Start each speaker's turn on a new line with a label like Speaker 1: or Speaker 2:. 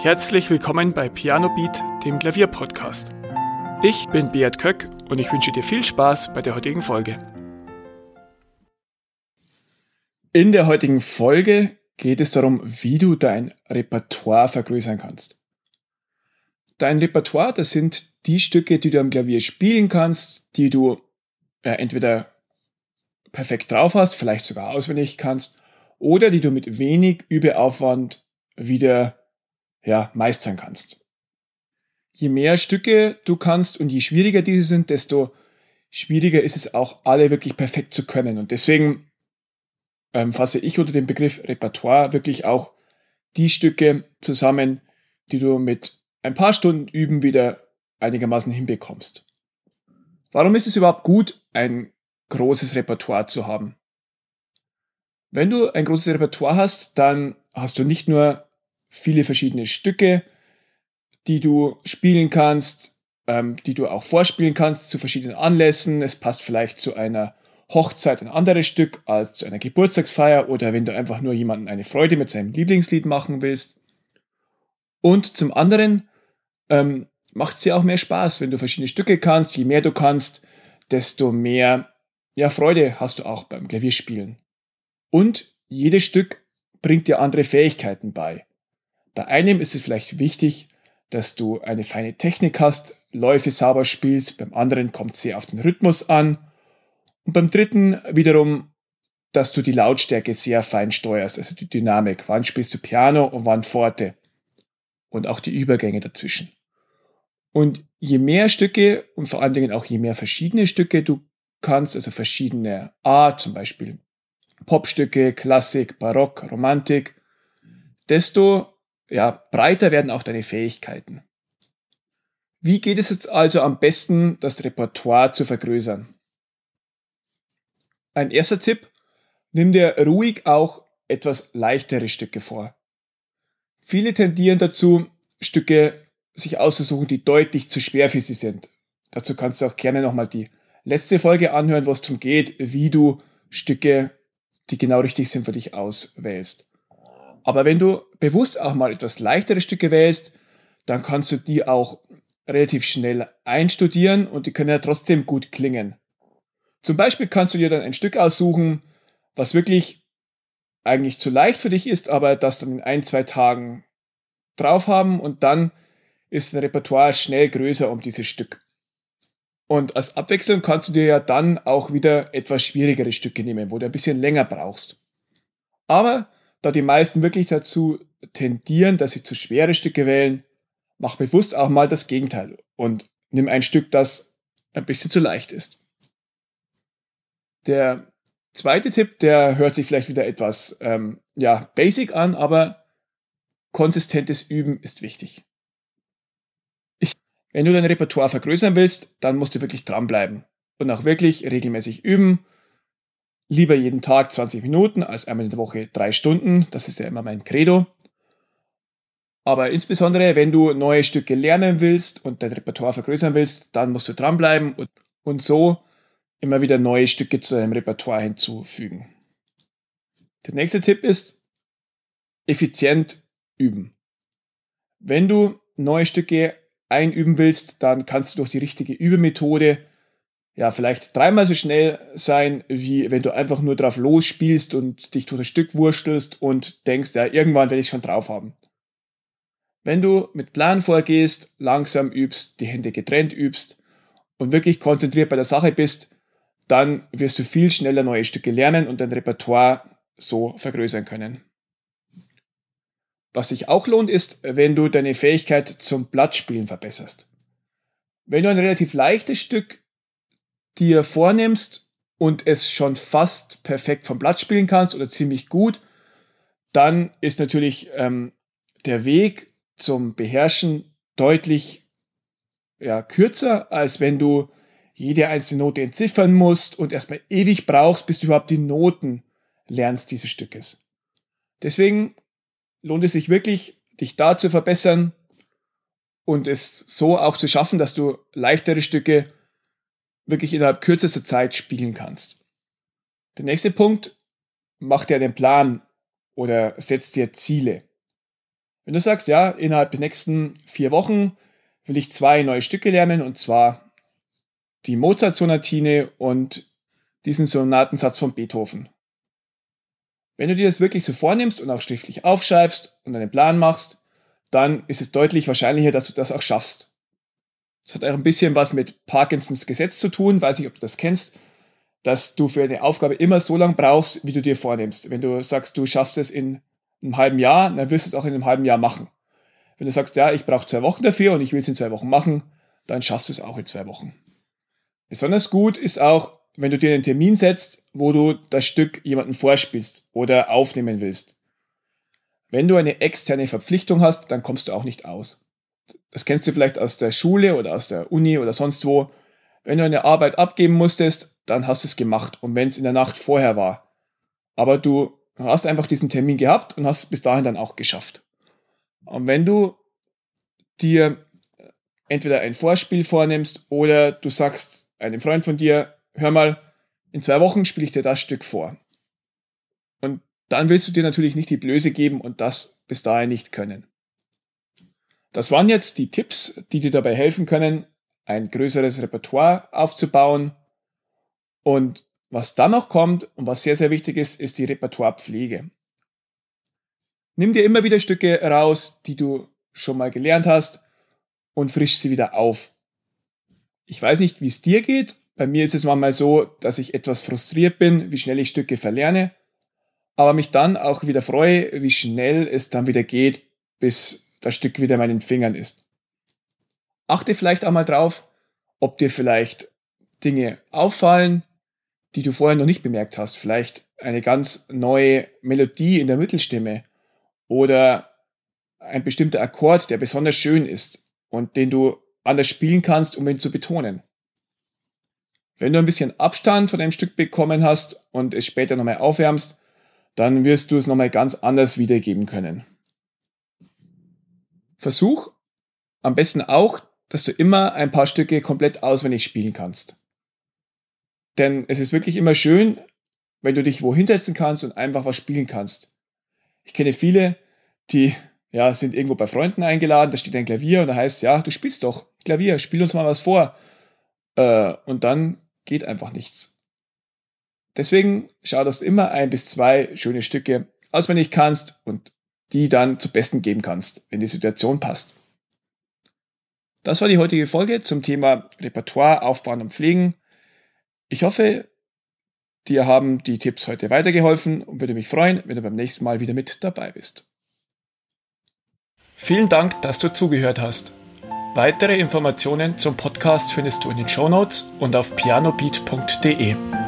Speaker 1: Herzlich willkommen bei Piano Beat, dem Klavierpodcast. Ich bin Beat Köck und ich wünsche dir viel Spaß bei der heutigen Folge. In der heutigen Folge geht es darum, wie du dein Repertoire vergrößern kannst. Dein Repertoire, das sind die Stücke, die du am Klavier spielen kannst, die du ja, entweder perfekt drauf hast, vielleicht sogar auswendig kannst, oder die du mit wenig Übeaufwand wieder ja, meistern kannst. Je mehr Stücke du kannst und je schwieriger diese sind, desto schwieriger ist es auch, alle wirklich perfekt zu können. Und deswegen ähm, fasse ich unter dem Begriff Repertoire wirklich auch die Stücke zusammen, die du mit ein paar Stunden Üben wieder einigermaßen hinbekommst. Warum ist es überhaupt gut, ein großes Repertoire zu haben? Wenn du ein großes Repertoire hast, dann hast du nicht nur viele verschiedene Stücke, die du spielen kannst, ähm, die du auch vorspielen kannst zu verschiedenen Anlässen. Es passt vielleicht zu einer Hochzeit ein anderes Stück als zu einer Geburtstagsfeier oder wenn du einfach nur jemanden eine Freude mit seinem Lieblingslied machen willst. Und zum anderen ähm, macht es dir auch mehr Spaß, wenn du verschiedene Stücke kannst. Je mehr du kannst, desto mehr ja, Freude hast du auch beim Klavierspielen. Und jedes Stück bringt dir andere Fähigkeiten bei. Bei einem ist es vielleicht wichtig, dass du eine feine Technik hast, Läufe sauber spielst, beim anderen kommt es sehr auf den Rhythmus an und beim dritten wiederum, dass du die Lautstärke sehr fein steuerst, also die Dynamik. Wann spielst du Piano und wann Forte? Und auch die Übergänge dazwischen. Und je mehr Stücke und vor allen Dingen auch je mehr verschiedene Stücke du kannst, also verschiedene Art, zum Beispiel Popstücke, Klassik, Barock, Romantik, desto ja, breiter werden auch deine Fähigkeiten. Wie geht es jetzt also am besten, das Repertoire zu vergrößern? Ein erster Tipp, nimm dir ruhig auch etwas leichtere Stücke vor. Viele tendieren dazu, Stücke sich auszusuchen, die deutlich zu schwer für sie sind. Dazu kannst du auch gerne nochmal die letzte Folge anhören, wo es darum geht, wie du Stücke, die genau richtig sind für dich auswählst. Aber wenn du bewusst auch mal etwas leichtere Stücke wählst, dann kannst du die auch relativ schnell einstudieren und die können ja trotzdem gut klingen. Zum Beispiel kannst du dir dann ein Stück aussuchen, was wirklich eigentlich zu leicht für dich ist, aber das dann in ein, zwei Tagen drauf haben und dann ist ein Repertoire schnell größer um dieses Stück. Und als Abwechslung kannst du dir ja dann auch wieder etwas schwierigere Stücke nehmen, wo du ein bisschen länger brauchst. Aber da die meisten wirklich dazu tendieren, dass sie zu schwere Stücke wählen, mach bewusst auch mal das Gegenteil und nimm ein Stück, das ein bisschen zu leicht ist. Der zweite Tipp, der hört sich vielleicht wieder etwas ähm, ja, basic an, aber konsistentes Üben ist wichtig. Ich, wenn du dein Repertoire vergrößern willst, dann musst du wirklich dranbleiben und auch wirklich regelmäßig üben Lieber jeden Tag 20 Minuten als einmal in der Woche drei Stunden. Das ist ja immer mein Credo. Aber insbesondere, wenn du neue Stücke lernen willst und dein Repertoire vergrößern willst, dann musst du dranbleiben und, und so immer wieder neue Stücke zu deinem Repertoire hinzufügen. Der nächste Tipp ist, effizient üben. Wenn du neue Stücke einüben willst, dann kannst du durch die richtige Übemethode ja, vielleicht dreimal so schnell sein, wie wenn du einfach nur drauf losspielst und dich durch das Stück wurstelst und denkst, ja, irgendwann werde ich schon drauf haben. Wenn du mit Plan vorgehst, langsam übst, die Hände getrennt übst und wirklich konzentriert bei der Sache bist, dann wirst du viel schneller neue Stücke lernen und dein Repertoire so vergrößern können. Was sich auch lohnt, ist, wenn du deine Fähigkeit zum Blattspielen verbesserst. Wenn du ein relativ leichtes Stück dir vornimmst und es schon fast perfekt vom Blatt spielen kannst oder ziemlich gut, dann ist natürlich ähm, der Weg zum Beherrschen deutlich ja, kürzer, als wenn du jede einzelne Note entziffern musst und erstmal ewig brauchst, bis du überhaupt die Noten lernst dieses Stückes. Deswegen lohnt es sich wirklich, dich da zu verbessern und es so auch zu schaffen, dass du leichtere Stücke wirklich innerhalb kürzester Zeit spielen kannst. Der nächste Punkt, mach dir einen Plan oder setz dir Ziele. Wenn du sagst, ja, innerhalb der nächsten vier Wochen will ich zwei neue Stücke lernen, und zwar die Mozart-Sonatine und diesen Sonatensatz von Beethoven. Wenn du dir das wirklich so vornimmst und auch schriftlich aufschreibst und einen Plan machst, dann ist es deutlich wahrscheinlicher, dass du das auch schaffst. Das hat auch ein bisschen was mit Parkinsons Gesetz zu tun, weiß nicht, ob du das kennst, dass du für eine Aufgabe immer so lange brauchst, wie du dir vornimmst. Wenn du sagst, du schaffst es in einem halben Jahr, dann wirst du es auch in einem halben Jahr machen. Wenn du sagst, ja, ich brauche zwei Wochen dafür und ich will es in zwei Wochen machen, dann schaffst du es auch in zwei Wochen. Besonders gut ist auch, wenn du dir einen Termin setzt, wo du das Stück jemandem vorspielst oder aufnehmen willst. Wenn du eine externe Verpflichtung hast, dann kommst du auch nicht aus. Das kennst du vielleicht aus der Schule oder aus der Uni oder sonst wo. Wenn du eine Arbeit abgeben musstest, dann hast du es gemacht. Und wenn es in der Nacht vorher war. Aber du hast einfach diesen Termin gehabt und hast es bis dahin dann auch geschafft. Und wenn du dir entweder ein Vorspiel vornimmst oder du sagst einem Freund von dir, hör mal, in zwei Wochen spiele ich dir das Stück vor. Und dann willst du dir natürlich nicht die Blöße geben und das bis dahin nicht können. Das waren jetzt die Tipps, die dir dabei helfen können, ein größeres Repertoire aufzubauen. Und was dann noch kommt und was sehr, sehr wichtig ist, ist die Repertoirepflege. Nimm dir immer wieder Stücke raus, die du schon mal gelernt hast und frisch sie wieder auf. Ich weiß nicht, wie es dir geht. Bei mir ist es manchmal so, dass ich etwas frustriert bin, wie schnell ich Stücke verlerne, aber mich dann auch wieder freue, wie schnell es dann wieder geht, bis das Stück wieder in meinen Fingern ist. Achte vielleicht auch mal drauf, ob dir vielleicht Dinge auffallen, die du vorher noch nicht bemerkt hast. Vielleicht eine ganz neue Melodie in der Mittelstimme oder ein bestimmter Akkord, der besonders schön ist und den du anders spielen kannst, um ihn zu betonen. Wenn du ein bisschen Abstand von einem Stück bekommen hast und es später nochmal aufwärmst, dann wirst du es nochmal ganz anders wiedergeben können. Versuch am besten auch, dass du immer ein paar Stücke komplett auswendig spielen kannst. Denn es ist wirklich immer schön, wenn du dich wo hinsetzen kannst und einfach was spielen kannst. Ich kenne viele, die ja, sind irgendwo bei Freunden eingeladen, da steht ein Klavier und da heißt, ja, du spielst doch Klavier, spiel uns mal was vor. Äh, und dann geht einfach nichts. Deswegen schau, dass du immer ein bis zwei schöne Stücke auswendig kannst und die dann zu Besten geben kannst, wenn die Situation passt. Das war die heutige Folge zum Thema Repertoire aufbauen und pflegen. Ich hoffe, dir haben die Tipps heute weitergeholfen und würde mich freuen, wenn du beim nächsten Mal wieder mit dabei bist. Vielen Dank, dass du zugehört hast. Weitere Informationen zum Podcast findest du in den Show Notes und auf pianobeat.de.